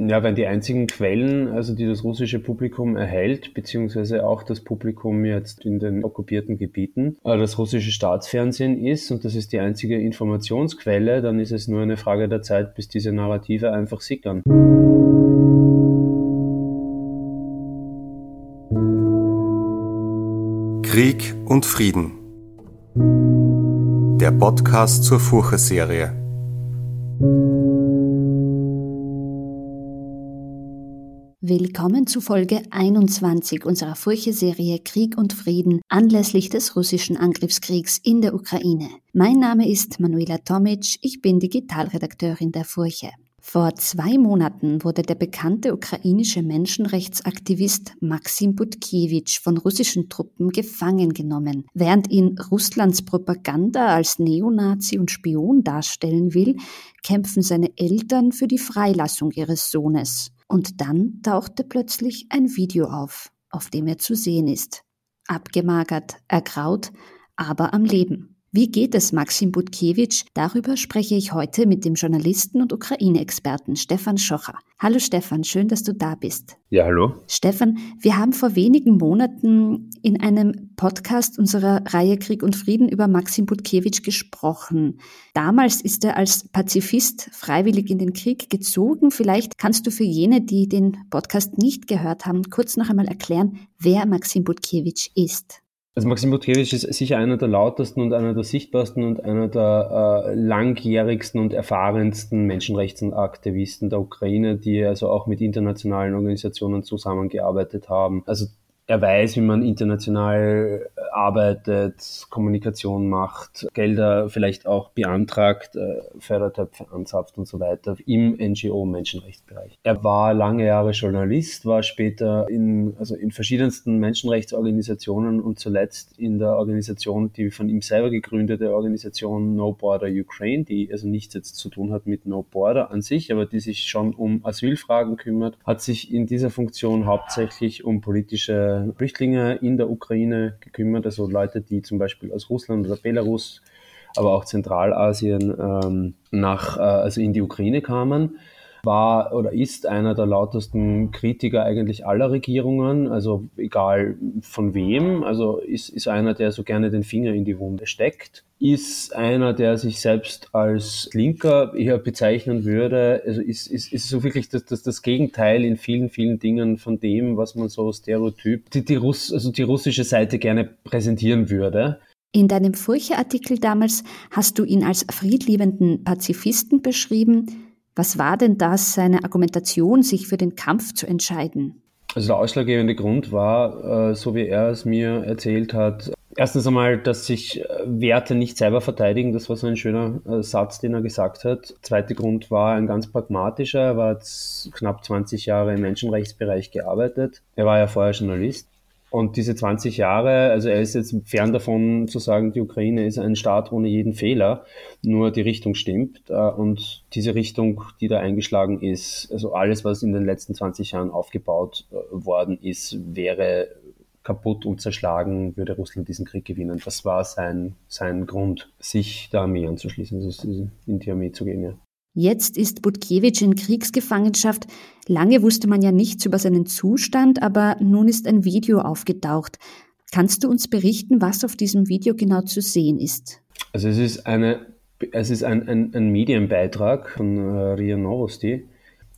Ja, weil die einzigen Quellen, also die das russische Publikum erhält, beziehungsweise auch das Publikum jetzt in den okkupierten Gebieten, äh, das russische Staatsfernsehen ist und das ist die einzige Informationsquelle, dann ist es nur eine Frage der Zeit, bis diese Narrative einfach sickern. Krieg und Frieden. Der Podcast zur Furche-Serie. Willkommen zu Folge 21 unserer Furche-Serie Krieg und Frieden anlässlich des russischen Angriffskriegs in der Ukraine. Mein Name ist Manuela Tomic, ich bin Digitalredakteurin der Furche. Vor zwei Monaten wurde der bekannte ukrainische Menschenrechtsaktivist Maxim Butkiewicz von russischen Truppen gefangen genommen. Während ihn Russlands Propaganda als Neonazi und Spion darstellen will, kämpfen seine Eltern für die Freilassung ihres Sohnes. Und dann tauchte plötzlich ein Video auf, auf dem er zu sehen ist. Abgemagert, ergraut, aber am Leben. Wie geht es Maxim Butkewitsch? Darüber spreche ich heute mit dem Journalisten und Ukraine-Experten Stefan Schocher. Hallo Stefan, schön, dass du da bist. Ja, hallo. Stefan, wir haben vor wenigen Monaten in einem Podcast unserer Reihe Krieg und Frieden über Maxim Butkewitsch gesprochen. Damals ist er als Pazifist freiwillig in den Krieg gezogen. Vielleicht kannst du für jene, die den Podcast nicht gehört haben, kurz noch einmal erklären, wer Maxim Butkewitsch ist. Also Maxim Butkewitsch ist sicher einer der lautesten und einer der sichtbarsten und einer der äh, langjährigsten und erfahrensten Menschenrechtsaktivisten der Ukraine, die also auch mit internationalen Organisationen zusammengearbeitet haben. Also er weiß, wie man international arbeitet, Kommunikation macht, Gelder vielleicht auch beantragt, äh, Fördertöpfe anzapft und so weiter im NGO-Menschenrechtsbereich. Er war lange Jahre Journalist, war später in, also in verschiedensten Menschenrechtsorganisationen und zuletzt in der Organisation, die von ihm selber gegründete Organisation No Border Ukraine, die also nichts jetzt zu tun hat mit No Border an sich, aber die sich schon um Asylfragen kümmert, hat sich in dieser Funktion hauptsächlich um politische Flüchtlinge in der Ukraine gekümmert, also Leute, die zum Beispiel aus Russland oder Belarus, aber auch Zentralasien ähm, nach, äh, also in die Ukraine kamen war oder ist einer der lautesten Kritiker eigentlich aller Regierungen, also egal von wem, also ist, ist einer, der so gerne den Finger in die Wunde steckt, ist einer, der sich selbst als Linker eher bezeichnen würde, also ist, ist, ist so wirklich das, das, das Gegenteil in vielen, vielen Dingen von dem, was man so stereotyp, die, die, Russ, also die russische Seite gerne präsentieren würde. In deinem Furche-Artikel damals hast du ihn als friedliebenden Pazifisten beschrieben. Was war denn das, seine Argumentation, sich für den Kampf zu entscheiden? Also der ausschlaggebende Grund war, äh, so wie er es mir erzählt hat, erstens einmal, dass sich äh, Werte nicht selber verteidigen. Das war so ein schöner äh, Satz, den er gesagt hat. Zweiter Grund war ein ganz pragmatischer. Er war knapp 20 Jahre im Menschenrechtsbereich gearbeitet. Er war ja vorher Journalist. Und diese 20 Jahre, also er ist jetzt fern davon zu sagen, die Ukraine ist ein Staat ohne jeden Fehler, nur die Richtung stimmt. Äh, und diese Richtung, die da eingeschlagen ist, also alles, was in den letzten 20 Jahren aufgebaut äh, worden ist, wäre kaputt und zerschlagen, würde Russland diesen Krieg gewinnen. Das war sein, sein Grund, sich der Armee anzuschließen, also in die Armee zu gehen. Ja. Jetzt ist Butkiewicz in Kriegsgefangenschaft. Lange wusste man ja nichts über seinen Zustand, aber nun ist ein Video aufgetaucht. Kannst du uns berichten, was auf diesem Video genau zu sehen ist? Also es ist eine, es ist ein, ein, ein Medienbeitrag von äh, RIA Novosti.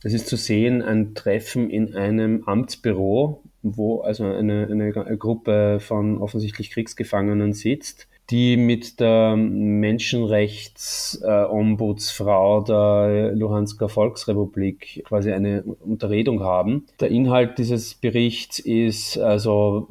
Es ist zu sehen ein Treffen in einem Amtsbüro, wo also eine, eine Gruppe von offensichtlich Kriegsgefangenen sitzt die mit der Menschenrechtsombudsfrau der Luhansker Volksrepublik quasi eine Unterredung haben. Der Inhalt dieses Berichts ist, also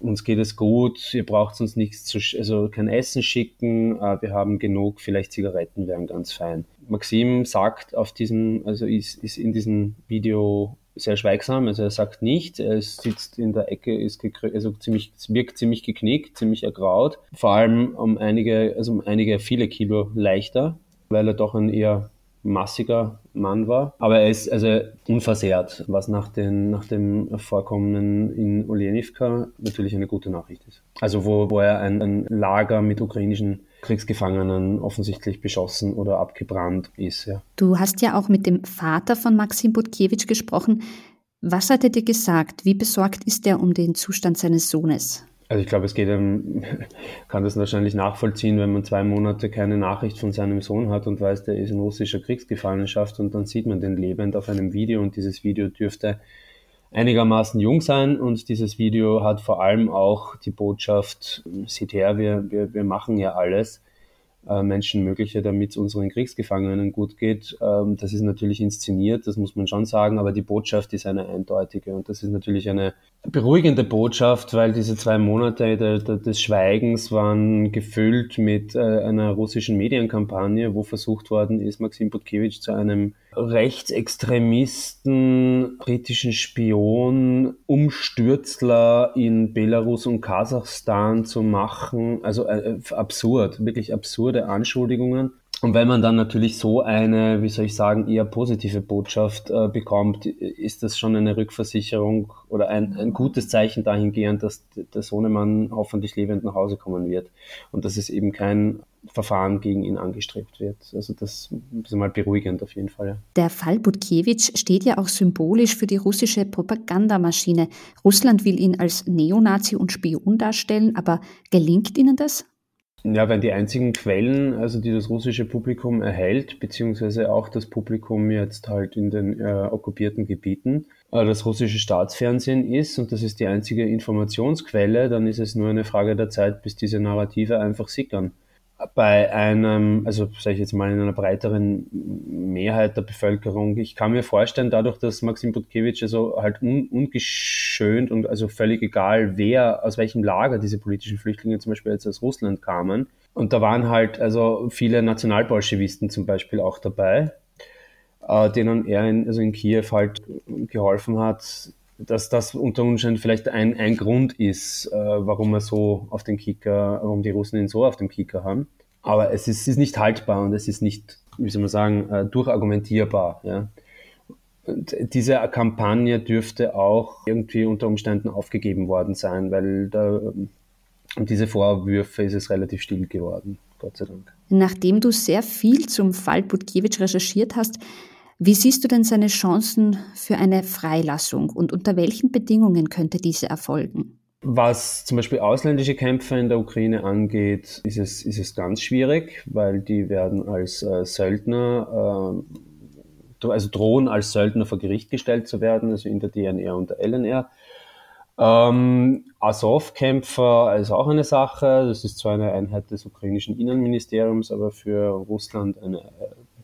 uns geht es gut, ihr braucht uns nichts zu, also kein Essen schicken, äh, wir haben genug, vielleicht Zigaretten wären ganz fein. Maxim sagt auf diesem, also ist, ist in diesem Video sehr schweigsam, also er sagt nichts, er sitzt in der Ecke, ist also ziemlich, wirkt ziemlich geknickt, ziemlich ergraut, vor allem um einige, also um einige viele Kilo leichter, weil er doch ein eher massiger Mann war. Aber er ist also unversehrt, was nach, den, nach dem Vorkommen in Olenivka natürlich eine gute Nachricht ist. Also wo, wo er ein, ein Lager mit ukrainischen Kriegsgefangenen offensichtlich beschossen oder abgebrannt ist. Ja. Du hast ja auch mit dem Vater von Maxim Budkiewicz gesprochen. Was hat er dir gesagt? Wie besorgt ist er um den Zustand seines Sohnes? Also ich glaube, es geht einem, kann das wahrscheinlich nachvollziehen, wenn man zwei Monate keine Nachricht von seinem Sohn hat und weiß, der ist in russischer Kriegsgefangenschaft und dann sieht man den lebend auf einem Video und dieses Video dürfte einigermaßen jung sein und dieses Video hat vor allem auch die Botschaft, seht her, wir, wir, wir machen ja alles äh, Menschen damit es unseren Kriegsgefangenen gut geht. Ähm, das ist natürlich inszeniert, das muss man schon sagen, aber die Botschaft ist eine eindeutige und das ist natürlich eine beruhigende Botschaft, weil diese zwei Monate de, de, des Schweigens waren gefüllt mit äh, einer russischen Medienkampagne, wo versucht worden ist, Maxim Budkiewicz zu einem Rechtsextremisten, britischen Spion, Umstürzler in Belarus und Kasachstan zu machen. Also äh, absurd, wirklich absurde Anschuldigungen. Und wenn man dann natürlich so eine, wie soll ich sagen, eher positive Botschaft äh, bekommt, ist das schon eine Rückversicherung oder ein, ein gutes Zeichen dahingehend, dass der Sohnemann hoffentlich lebend nach Hause kommen wird. Und dass es eben kein Verfahren gegen ihn angestrebt wird. Also das ist mal beruhigend auf jeden Fall. Ja. Der Fall Budkiewicz steht ja auch symbolisch für die russische Propagandamaschine. Russland will ihn als Neonazi und Spion darstellen, aber gelingt ihnen das? Ja, wenn die einzigen Quellen, also die das russische Publikum erhält, beziehungsweise auch das Publikum jetzt halt in den äh, okkupierten Gebieten, äh, das russische Staatsfernsehen ist und das ist die einzige Informationsquelle, dann ist es nur eine Frage der Zeit, bis diese Narrative einfach sickern bei einem, also sage ich jetzt mal in einer breiteren Mehrheit der Bevölkerung, ich kann mir vorstellen, dadurch, dass Maxim Budkiewicz also halt un, ungeschönt und also völlig egal, wer, aus welchem Lager diese politischen Flüchtlinge zum Beispiel jetzt aus Russland kamen. Und da waren halt also viele Nationalbolschewisten zum Beispiel auch dabei, äh, denen er in, also in Kiew halt geholfen hat, dass das unter Umständen vielleicht ein, ein Grund ist, äh, warum er so auf den Kicker, warum die Russen ihn so auf dem Kicker haben. Aber es ist, ist nicht haltbar und es ist nicht, wie soll man sagen, äh, durchargumentierbar. Ja. Und diese Kampagne dürfte auch irgendwie unter Umständen aufgegeben worden sein, weil da, um diese Vorwürfe ist es relativ still geworden, Gott sei Dank. Nachdem du sehr viel zum Fall Budkiewicz recherchiert hast, wie siehst du denn seine Chancen für eine Freilassung und unter welchen Bedingungen könnte diese erfolgen? Was zum Beispiel ausländische Kämpfer in der Ukraine angeht, ist es, ist es ganz schwierig, weil die werden als äh, Söldner, äh, also drohen als Söldner vor Gericht gestellt zu werden, also in der DNR und der LNR. Ähm, Azov-Kämpfer ist auch eine Sache. Das ist zwar eine Einheit des ukrainischen Innenministeriums, aber für Russland eine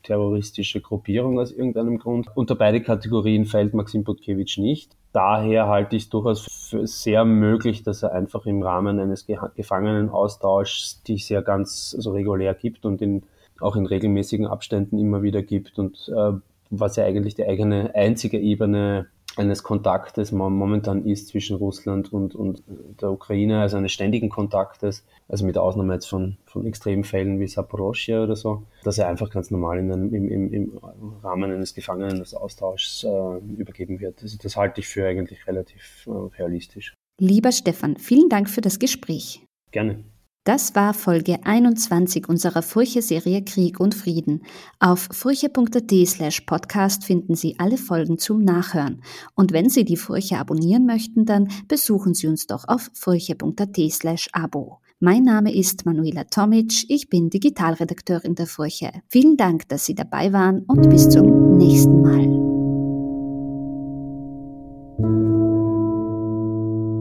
terroristische Gruppierung aus irgendeinem Grund. Unter beide Kategorien fällt Maxim Budkiewicz nicht. Daher halte ich es durchaus für sehr möglich, dass er einfach im Rahmen eines Gefangenenaustauschs, die es ja ganz so regulär gibt und in, auch in regelmäßigen Abständen immer wieder gibt und äh, was ja eigentlich die eigene einzige Ebene eines Kontaktes momentan ist zwischen Russland und, und der Ukraine, also eines ständigen Kontaktes, also mit Ausnahme jetzt von, von Extremfällen wie Saporoschia oder so, dass er einfach ganz normal in einem, im, im, im Rahmen eines Gefangenenaustauschs äh, übergeben wird. Also das halte ich für eigentlich relativ äh, realistisch. Lieber Stefan, vielen Dank für das Gespräch. Gerne. Das war Folge 21 unserer Furche-Serie Krieg und Frieden. Auf furche.at slash podcast finden Sie alle Folgen zum Nachhören. Und wenn Sie die Furche abonnieren möchten, dann besuchen Sie uns doch auf furche.at slash abo. Mein Name ist Manuela Tomic, ich bin Digitalredakteurin der Furche. Vielen Dank, dass Sie dabei waren und bis zum nächsten Mal.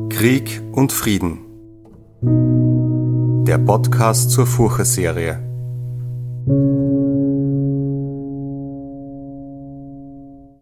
Krieg und Frieden der Podcast zur Furche-Serie.